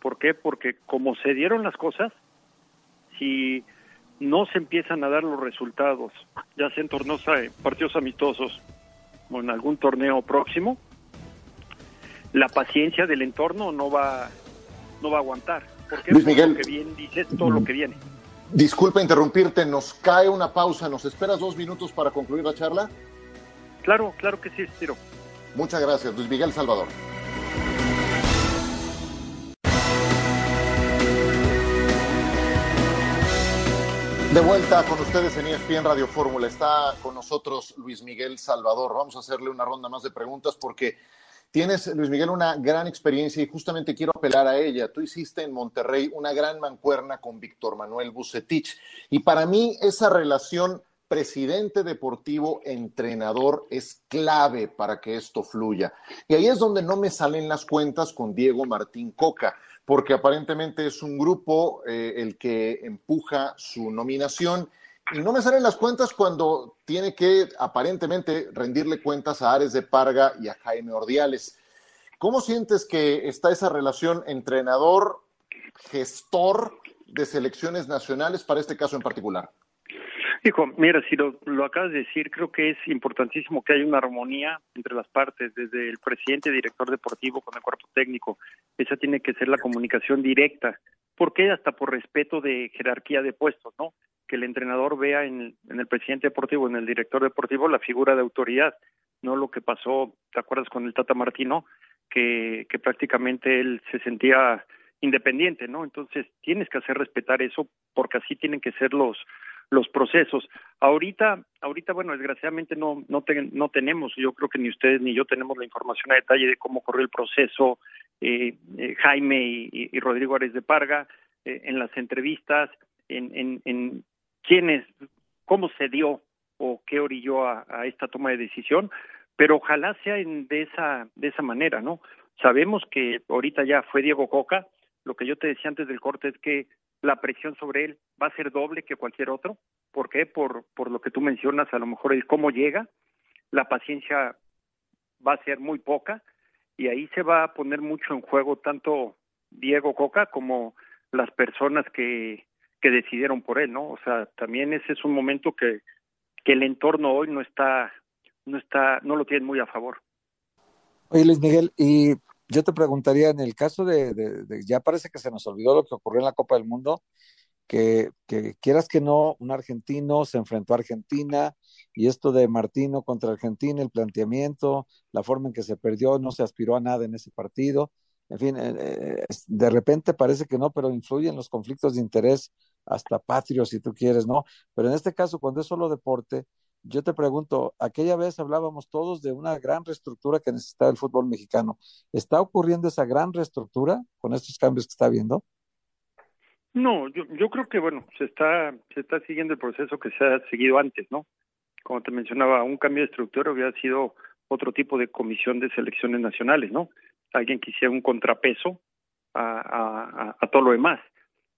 ¿Por qué? Porque como se dieron las cosas, si no se empiezan a dar los resultados, ya sea en torneos, eh, partidos amistosos o en algún torneo próximo, la paciencia del entorno no va, no va a aguantar. Porque Luis Miguel, lo que bien dices todo lo que viene. Disculpa interrumpirte, nos cae una pausa. ¿Nos esperas dos minutos para concluir la charla? Claro, claro que sí, Estiro. Muchas gracias, Luis Miguel Salvador. De vuelta con ustedes en ESPN Radio Fórmula. Está con nosotros Luis Miguel Salvador. Vamos a hacerle una ronda más de preguntas porque tienes, Luis Miguel, una gran experiencia y justamente quiero apelar a ella. Tú hiciste en Monterrey una gran mancuerna con Víctor Manuel Bucetich y para mí esa relación presidente deportivo, entrenador, es clave para que esto fluya. Y ahí es donde no me salen las cuentas con Diego Martín Coca porque aparentemente es un grupo eh, el que empuja su nominación y no me salen las cuentas cuando tiene que aparentemente rendirle cuentas a Ares de Parga y a Jaime Ordiales. ¿Cómo sientes que está esa relación entrenador, gestor de selecciones nacionales para este caso en particular? Mira, si lo, lo, acabas de decir, creo que es importantísimo que haya una armonía entre las partes, desde el presidente, director deportivo con el cuerpo técnico. Esa tiene que ser la comunicación directa. ¿Por qué? Hasta por respeto de jerarquía de puestos, ¿no? Que el entrenador vea en, en el presidente deportivo, en el director deportivo, la figura de autoridad, no lo que pasó, ¿te acuerdas con el Tata Martino? Que, que prácticamente él se sentía independiente, ¿no? Entonces tienes que hacer respetar eso porque así tienen que ser los los procesos. Ahorita, ahorita bueno, desgraciadamente no no, tenemos, yo creo que ni ustedes ni yo tenemos la información a detalle de cómo corrió el proceso eh, eh, Jaime y, Rodrigo Ares de Parga eh, en las entrevistas, en, en, en quiénes, cómo se dio o qué orilló a, a esta toma de decisión, pero ojalá sea en, de esa de esa manera, ¿no? Sabemos que ahorita ya fue Diego Coca, lo que yo te decía antes del corte es que la presión sobre él va a ser doble que cualquier otro. ¿Por qué? Por, por lo que tú mencionas, a lo mejor el cómo llega, la paciencia va a ser muy poca y ahí se va a poner mucho en juego tanto Diego Coca como las personas que, que decidieron por él, ¿no? O sea, también ese es un momento que, que el entorno hoy no está, no está, no lo tiene muy a favor. Oye, Luis Miguel, y yo te preguntaría, en el caso de, ya parece que se nos olvidó lo que ocurrió en la Copa del Mundo, que, quieras que no, un argentino se enfrentó a Argentina y esto de Martino contra Argentina, el planteamiento, la forma en que se perdió, no se aspiró a nada en ese partido. En fin, eh, eh, de repente parece que no, pero influyen los conflictos de interés hasta patrios, si tú quieres, ¿no? Pero en este caso, cuando es solo deporte, yo te pregunto, aquella vez hablábamos todos de una gran reestructura que necesitaba el fútbol mexicano. ¿Está ocurriendo esa gran reestructura con estos cambios que está habiendo? No, yo, yo creo que bueno, se está se está siguiendo el proceso que se ha seguido antes, ¿no? Como te mencionaba, un cambio de estructura hubiera sido otro tipo de comisión de selecciones nacionales, ¿no? Alguien que hiciera un contrapeso a, a, a todo lo demás.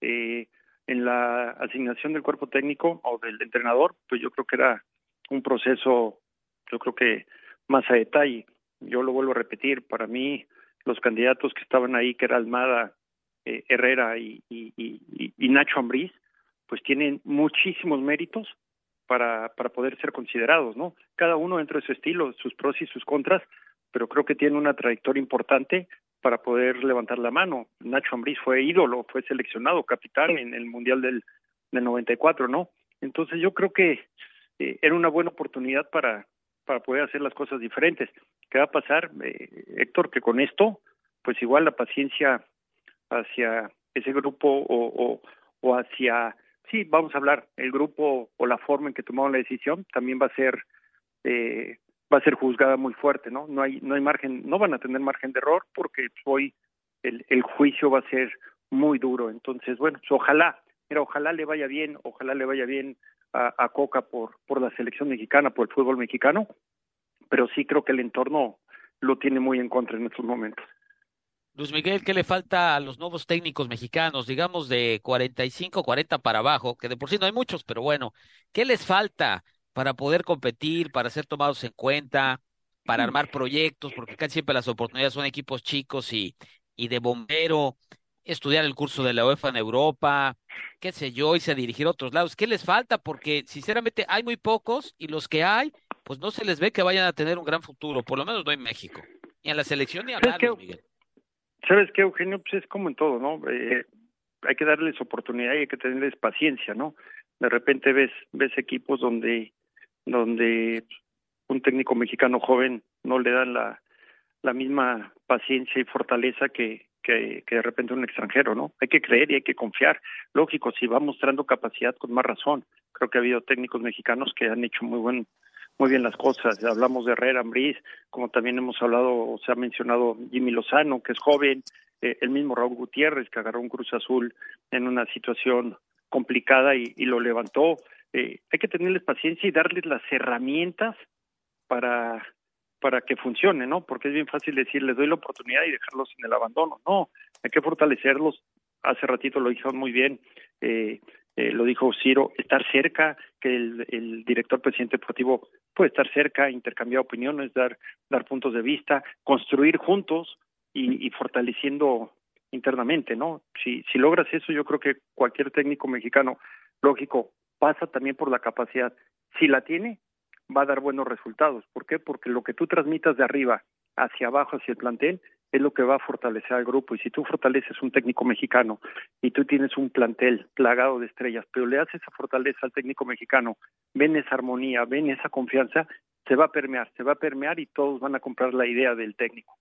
Eh, en la asignación del cuerpo técnico o del entrenador, pues yo creo que era un proceso, yo creo que más a detalle. Yo lo vuelvo a repetir, para mí los candidatos que estaban ahí, que era Almada, eh, Herrera y, y, y, y, Nacho Ambriz, pues tienen muchísimos méritos para, para poder ser considerados, ¿no? Cada uno dentro de su estilo, sus pros y sus contras, pero creo que tiene una trayectoria importante para poder levantar la mano. Nacho Ambriz fue ídolo, fue seleccionado capitán en el Mundial del, del 94, ¿no? Entonces yo creo que eh, era una buena oportunidad para, para poder hacer las cosas diferentes. ¿Qué va a pasar, eh, Héctor? Que con esto, pues igual la paciencia hacia ese grupo o, o, hacia, sí, vamos a hablar, el grupo o la forma en que tomaron la decisión también va a ser eh, va a ser juzgada muy fuerte, ¿no? No hay no hay margen, no van a tener margen de error porque hoy el, el juicio va a ser muy duro. Entonces, bueno, pues ojalá, mira, ojalá le vaya bien, ojalá le vaya bien a, Coca por, por la selección mexicana, por el fútbol mexicano, pero sí creo que el entorno lo tiene muy en contra en estos momentos. Luis Miguel, ¿qué le falta a los nuevos técnicos mexicanos, digamos de 45, 40 para abajo, que de por sí no hay muchos, pero bueno, ¿qué les falta para poder competir, para ser tomados en cuenta, para armar proyectos, porque casi siempre las oportunidades son equipos chicos y, y de bombero, estudiar el curso de la UEFA en Europa, qué sé yo, y a dirigir a otros lados. ¿Qué les falta? Porque sinceramente hay muy pocos y los que hay, pues no se les ve que vayan a tener un gran futuro, por lo menos no en México. Ni en la selección ni nadie, Miguel. ¿Sabes qué, Eugenio? Pues es como en todo, ¿no? Eh, hay que darles oportunidad y hay que tenerles paciencia, ¿no? De repente ves ves equipos donde donde un técnico mexicano joven no le dan la, la misma paciencia y fortaleza que, que, de repente un extranjero, ¿no? Hay que creer y hay que confiar. Lógico, si va mostrando capacidad con más razón. Creo que ha habido técnicos mexicanos que han hecho muy buen muy bien las cosas. Hablamos de Herrera, Ambriz, como también hemos hablado, o se ha mencionado Jimmy Lozano, que es joven, eh, el mismo Raúl Gutiérrez, que agarró un Cruz Azul en una situación complicada y, y lo levantó. Eh, hay que tenerles paciencia y darles las herramientas para para que funcione, ¿no? Porque es bien fácil decir, les doy la oportunidad y dejarlos en el abandono. No, hay que fortalecerlos. Hace ratito lo dijeron muy bien, eh, eh, lo dijo Ciro, estar cerca, que el, director presidente deportivo puede estar cerca, intercambiar opiniones, dar, dar puntos de vista, construir juntos y, y fortaleciendo internamente, ¿no? Si, si logras eso, yo creo que cualquier técnico mexicano, lógico, pasa también por la capacidad. Si la tiene, va a dar buenos resultados. ¿Por qué? Porque lo que tú transmitas de arriba hacia abajo, hacia el plantel, es lo que va a fortalecer al grupo. Y si tú fortaleces un técnico mexicano y tú tienes un plantel plagado de estrellas, pero le haces esa fortaleza al técnico mexicano, ven esa armonía, ven esa confianza, se va a permear, se va a permear y todos van a comprar la idea del técnico.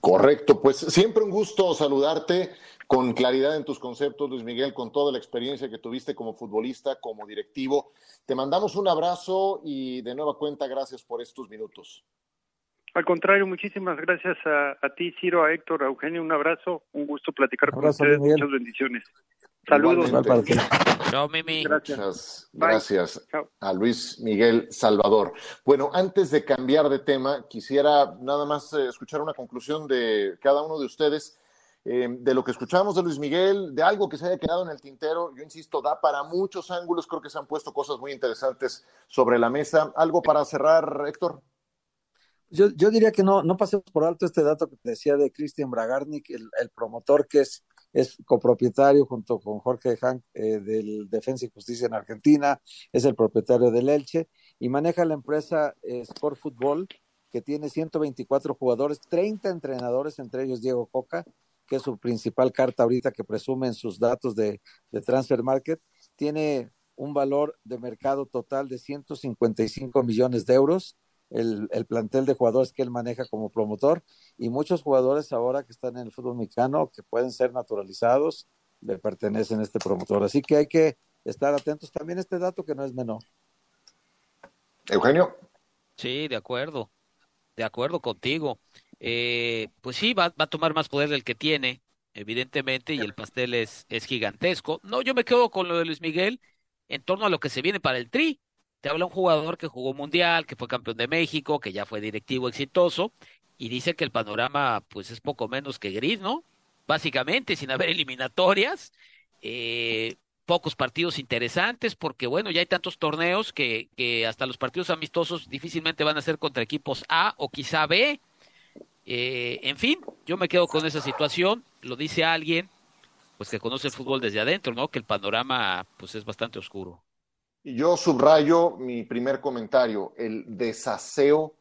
Correcto, pues siempre un gusto saludarte con claridad en tus conceptos, Luis Miguel, con toda la experiencia que tuviste como futbolista, como directivo. Te mandamos un abrazo y de nueva cuenta, gracias por estos minutos. Al contrario, muchísimas gracias a, ti, Ciro, a Héctor, a Eugenio, un abrazo, un gusto platicar con ustedes, muchas bendiciones. Saludos. Chao, Mimi. Gracias, gracias a Luis Miguel Salvador. Bueno, antes de cambiar de tema, quisiera nada más eh, escuchar una conclusión de cada uno de ustedes. Eh, de lo que escuchamos de Luis Miguel, de algo que se haya quedado en el tintero, yo insisto, da para muchos ángulos, creo que se han puesto cosas muy interesantes sobre la mesa. ¿Algo para cerrar, Héctor? Yo, yo diría que no, no pasemos por alto este dato que te decía de Cristian Bragarnik, el, el promotor que es es copropietario junto con Jorge Hank eh, del Defensa y Justicia en Argentina, es el propietario del Elche y maneja la empresa eh, Sport Fútbol, que tiene 124 jugadores, 30 entrenadores, entre ellos Diego Coca, que es su principal carta ahorita que presume en sus datos de, de Transfer Market, tiene un valor de mercado total de 155 millones de euros el, el, plantel de jugadores que él maneja como promotor y muchos jugadores ahora que están en el fútbol mexicano que pueden ser naturalizados le pertenecen a este promotor. Así que hay que estar atentos también a este dato que no es menor. Eugenio. Sí, de acuerdo, de acuerdo contigo. Eh, pues sí, va, va a tomar más poder del que tiene, evidentemente, y el pastel es, es gigantesco. No, yo me quedo con lo de Luis Miguel en torno a lo que se viene para el Tri. Te habla un jugador que jugó mundial, que fue campeón de México, que ya fue directivo exitoso, y dice que el panorama pues es poco menos que gris, ¿no? Básicamente, sin haber eliminatorias, eh, pocos partidos interesantes, porque bueno, ya hay tantos torneos que, que hasta los partidos amistosos difícilmente van a ser contra equipos A o quizá B. Eh, en fin, yo me quedo con esa situación, lo dice alguien pues que conoce el fútbol desde adentro, ¿no? Que el panorama pues es bastante oscuro. Yo subrayo mi primer comentario, el desaseo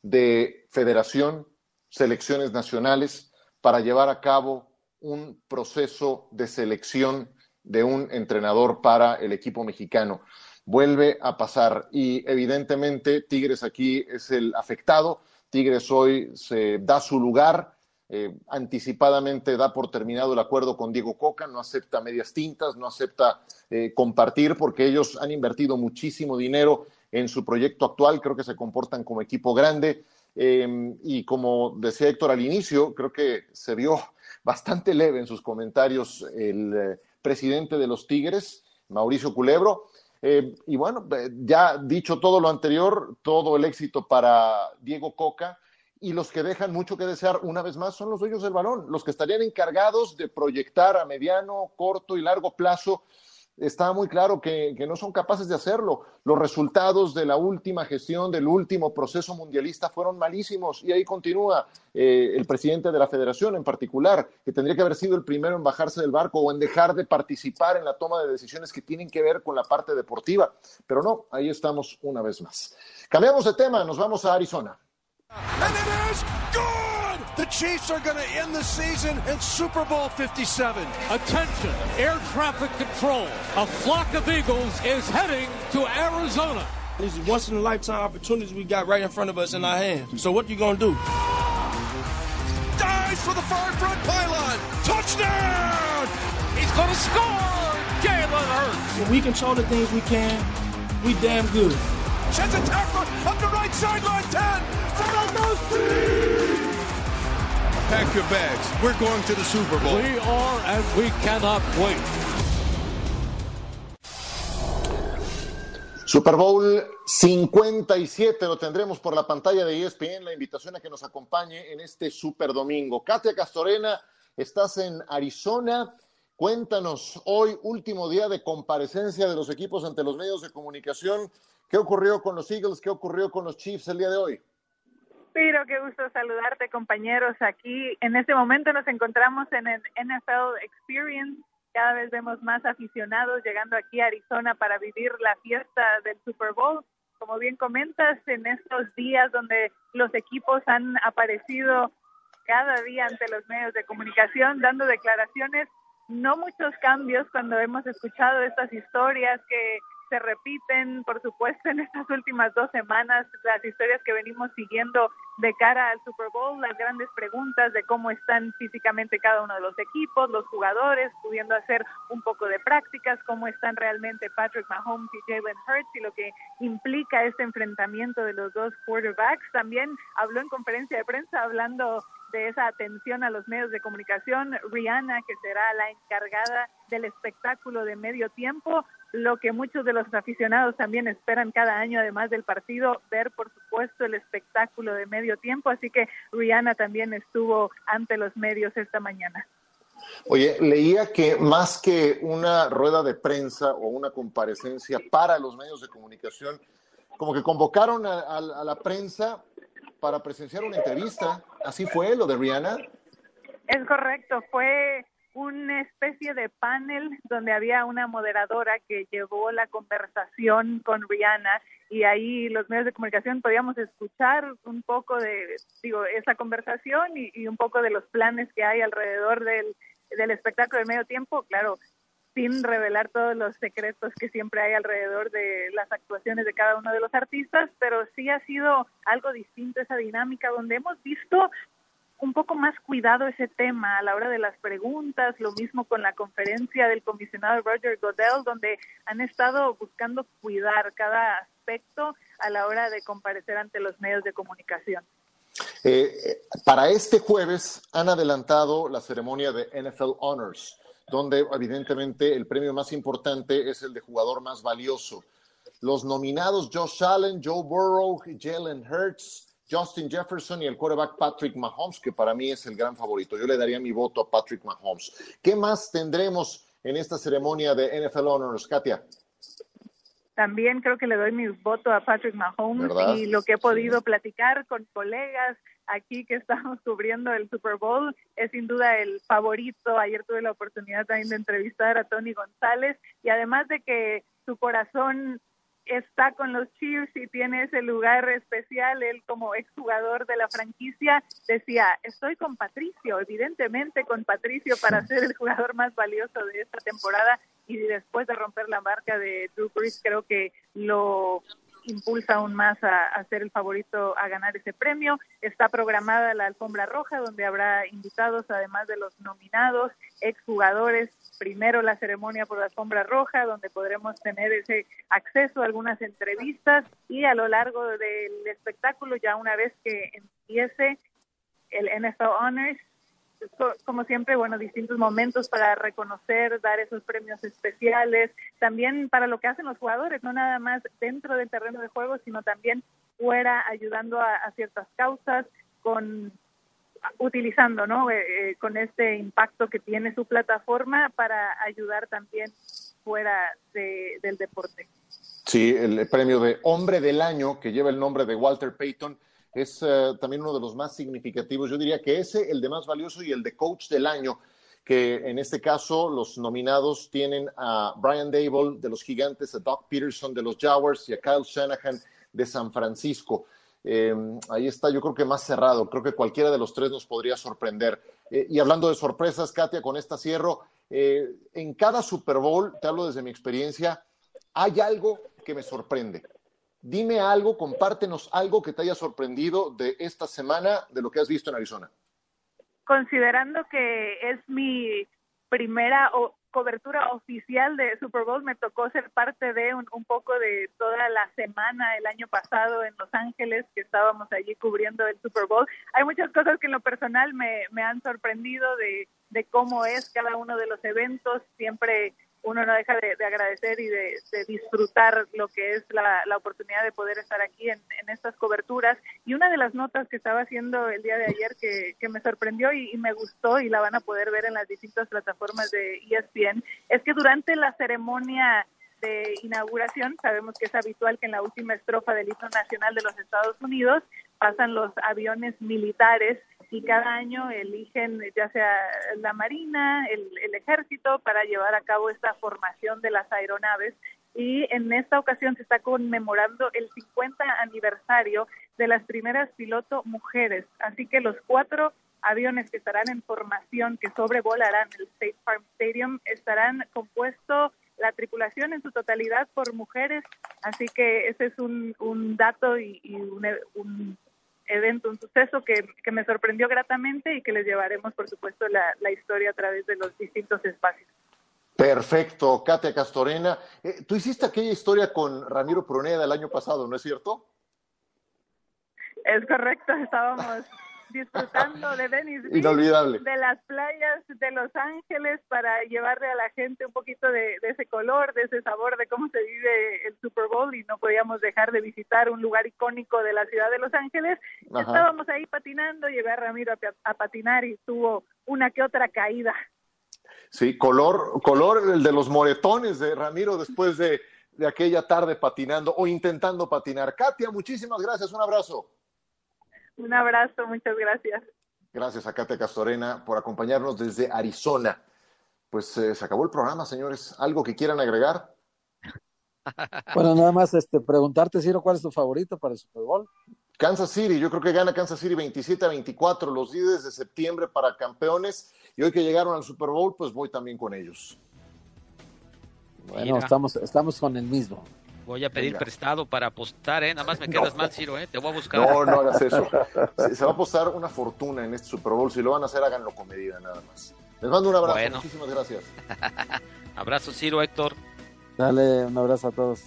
de federación, selecciones nacionales, para llevar a cabo un proceso de selección de un entrenador para el equipo mexicano. Vuelve a pasar y evidentemente Tigres aquí es el afectado. Tigres hoy se da su lugar, eh, anticipadamente da por terminado el acuerdo con Diego Coca, no acepta medias tintas, no acepta eh, compartir porque ellos han invertido muchísimo dinero en su proyecto actual, creo que se comportan como equipo grande eh, y como decía Héctor al inicio, creo que se vio bastante leve en sus comentarios el presidente de los Tigres, Mauricio Culebro. y bueno, ya dicho todo lo anterior, todo el éxito para Diego Coca y los que dejan mucho que desear una vez más son los dueños del balón, los que estarían encargados de proyectar a mediano, corto y largo plazo. Está muy claro que, no son capaces de hacerlo. Los resultados de la última gestión, del último proceso mundialista fueron malísimos y ahí continúa eh, el presidente de la federación en particular, que tendría que haber sido el primero en bajarse del barco o en dejar de participar en la toma de decisiones que tienen que ver con la parte deportiva. Pero no, ahí estamos una vez más. Cambiamos de tema, nos vamos a Arizona. And it is good! The Chiefs are going to end the season in Super Bowl 57. Attention, air traffic control. A flock of Eagles is heading to Arizona. These once in a lifetime opportunities we got right in front of us in our hands. So, what you going to do? Dives for the far front pylon. Touchdown! He's going to score! Jalen Hurts. When we control the things we can, we damn good. Sheds a tackle up the right sideline, 10. Pack your bags. We're going to the Super Bowl. We are, and we cannot wait. Super Bowl 57 lo tendremos por la pantalla de ESPN, la invitación a que nos acompañe en este Super Domingo. Katia Castorena, estás en Arizona. Cuéntanos, hoy último día de comparecencia de los equipos ante los medios de comunicación. ¿Qué ocurrió con los Eagles? ¿Qué ocurrió con los Chiefs el día de hoy? Piro, qué gusto saludarte, compañeros. Aquí en este momento nos encontramos en el NFL Experience. Cada vez vemos más aficionados llegando aquí a Arizona para vivir la fiesta del Super Bowl. Como bien comentas, en estos días donde los equipos han aparecido cada día ante los medios de comunicación dando declaraciones, no muchos cambios cuando hemos escuchado estas historias que se repiten, por supuesto, en estas últimas dos semanas, las historias que venimos siguiendo de cara al Super Bowl, las grandes preguntas de cómo están físicamente cada uno de los equipos, los jugadores, pudiendo hacer un poco de prácticas, cómo están realmente Patrick Mahomes y Jalen Hurts y lo que implica este enfrentamiento de los dos quarterbacks. También habló en conferencia de prensa hablando de esa atención a los medios de comunicación, Rihanna, que será la encargada del espectáculo de medio tiempo, lo que muchos de los aficionados también esperan cada año, además del partido, ver por supuesto el espectáculo de medio tiempo, así que Rihanna también estuvo ante los medios esta mañana. Oye, leía que más que una rueda de prensa o una comparecencia para los medios de comunicación, como que convocaron a, a la prensa para presenciar una entrevista. ¿Así fue lo de Rihanna? Es correcto, fue una especie de panel donde había una moderadora que llevó la conversación con Rihanna y ahí los medios de comunicación podíamos escuchar un poco de digo esa conversación y, un poco de los planes que hay alrededor del, del espectáculo de medio tiempo claro sin revelar todos los secretos que siempre hay alrededor de las actuaciones de cada uno de los artistas, pero sí ha sido algo distinto esa dinámica donde hemos visto un poco más cuidado ese tema a la hora de las preguntas, lo mismo con la conferencia del comisionado Roger Godell, donde han estado buscando cuidar cada aspecto a la hora de comparecer ante los medios de comunicación. Eh, para este jueves han adelantado la ceremonia de NFL Honors, donde evidentemente el premio más importante es el de jugador más valioso. Los nominados Josh Allen, Joe Burrow, Jalen Hurts, Justin Jefferson y el quarterback Patrick Mahomes, que para mí es el gran favorito. Yo le daría mi voto a Patrick Mahomes. ¿Qué más tendremos en esta ceremonia de NFL Honors, Katia? También creo que le doy mi voto a Patrick Mahomes y lo que he podido platicar con colegas aquí que estamos cubriendo el Super Bowl es sin duda el favorito. Ayer tuve la oportunidad también de entrevistar a Tony González y además de que su corazón está con los Chiefs y tiene ese lugar especial, él como exjugador de la franquicia decía, estoy con Patricio, evidentemente con Patricio para ser el jugador más valioso de esta temporada y después de romper la marca de Drew Brees creo que lo impulsa aún más a, ser el favorito a ganar ese premio. Está programada la alfombra roja, donde habrá invitados, además de los nominados, exjugadores. Primero la ceremonia por la alfombra roja, donde podremos tener ese acceso a algunas entrevistas y a lo largo del espectáculo, ya una vez que empiece el NFL Honors, como siempre, bueno, distintos momentos para reconocer, dar esos premios especiales, también para lo que hacen los jugadores, no nada más dentro del terreno de juego, sino también fuera, ayudando a, ciertas causas, con utilizando, ¿no? Eh, eh, con este impacto que tiene su plataforma para ayudar también fuera del deporte. Sí, el premio de Hombre del Año, que lleva el nombre de Walter Payton, es eh, también uno de los más significativos. Yo diría que ese, el de más valioso y el de coach del año, que en este caso los nominados tienen a Brian Dable de los Gigantes, a Doc Peterson de los Jaguars y a Kyle Shanahan de San Francisco. Eh, ahí está, yo creo que más cerrado. Creo que cualquiera de los tres nos podría sorprender. Eh, y hablando de sorpresas, Katia, con esta cierro. en cada Super Bowl, te hablo desde mi experiencia, hay algo que me sorprende. Dime algo, compártenos algo que te haya sorprendido de esta semana, de lo que has visto en Arizona. Considerando que es mi primera cobertura oficial de Super Bowl, me tocó ser parte de un, poco de toda la semana el año pasado en Los Ángeles, que estábamos allí cubriendo el Super Bowl. Hay muchas cosas que en lo personal me, han sorprendido de, de cómo es cada uno de los eventos. Siempre uno no deja de, agradecer y de, disfrutar lo que es la, oportunidad de poder estar aquí en, estas coberturas. Y una de las notas que estaba haciendo el día de ayer que, me sorprendió y, me gustó y la van a poder ver en las distintas plataformas de ESPN es que durante la ceremonia de inauguración, sabemos que es habitual que en la última estrofa del himno nacional de los Estados Unidos pasan los aviones militares y cada año eligen ya sea la Marina, el, Ejército para llevar a cabo esta formación de las aeronaves. Y en esta ocasión se está conmemorando el 50 aniversario de las primeras piloto mujeres, así que los cuatro aviones que estarán en formación, que sobrevolarán el State Farm Stadium, estarán compuestos la tripulación en su totalidad por mujeres, así que ese es un, un dato y, y un, un, evento, un suceso que, que, me sorprendió gratamente y que les llevaremos, por supuesto, la, la historia a través de los distintos espacios. Perfecto, Katia Castorena. Eh, tú hiciste aquella historia con Ramiro Pruneda del año pasado, ¿no es cierto? Es correcto, estábamos disfrutando de Inolvidable. de las playas de Los Ángeles para llevarle a la gente un poquito de, de, ese color, de ese sabor, de cómo se vive el Super Bowl y no podíamos dejar de visitar un lugar icónico de la ciudad de Los Ángeles. Ajá. Estábamos ahí patinando, llevé a Ramiro a, a patinar y tuvo una que otra caída. Sí, color, color el de los moretones de Ramiro después de, de aquella tarde patinando o intentando patinar. Katia, muchísimas gracias, un abrazo. Un abrazo, muchas gracias. Gracias a Katia Castorena por acompañarnos desde Arizona. Pues eh, se acabó el programa, señores. ¿Algo que quieran agregar? Bueno, nada más este, preguntarte, Ciro, ¿cuál es tu favorito para el Super Bowl? Kansas City, yo creo que gana Kansas City 27 a 24, los días de septiembre para campeones. Y hoy que llegaron al Super Bowl, pues voy también con ellos. Bueno, estamos, estamos con el mismo. Voy a pedir Venga. prestado para apostar, ¿eh? Nada más me quedas no. mal, Ciro, ¿eh? Te voy a buscar. No, no hagas eso. Se, se, va a apostar una fortuna en este Super Bowl. Si lo van a hacer, háganlo con medida, nada más. Les mando un abrazo. Bueno. Muchísimas gracias. abrazo, Ciro, Héctor. Dale, un abrazo a todos.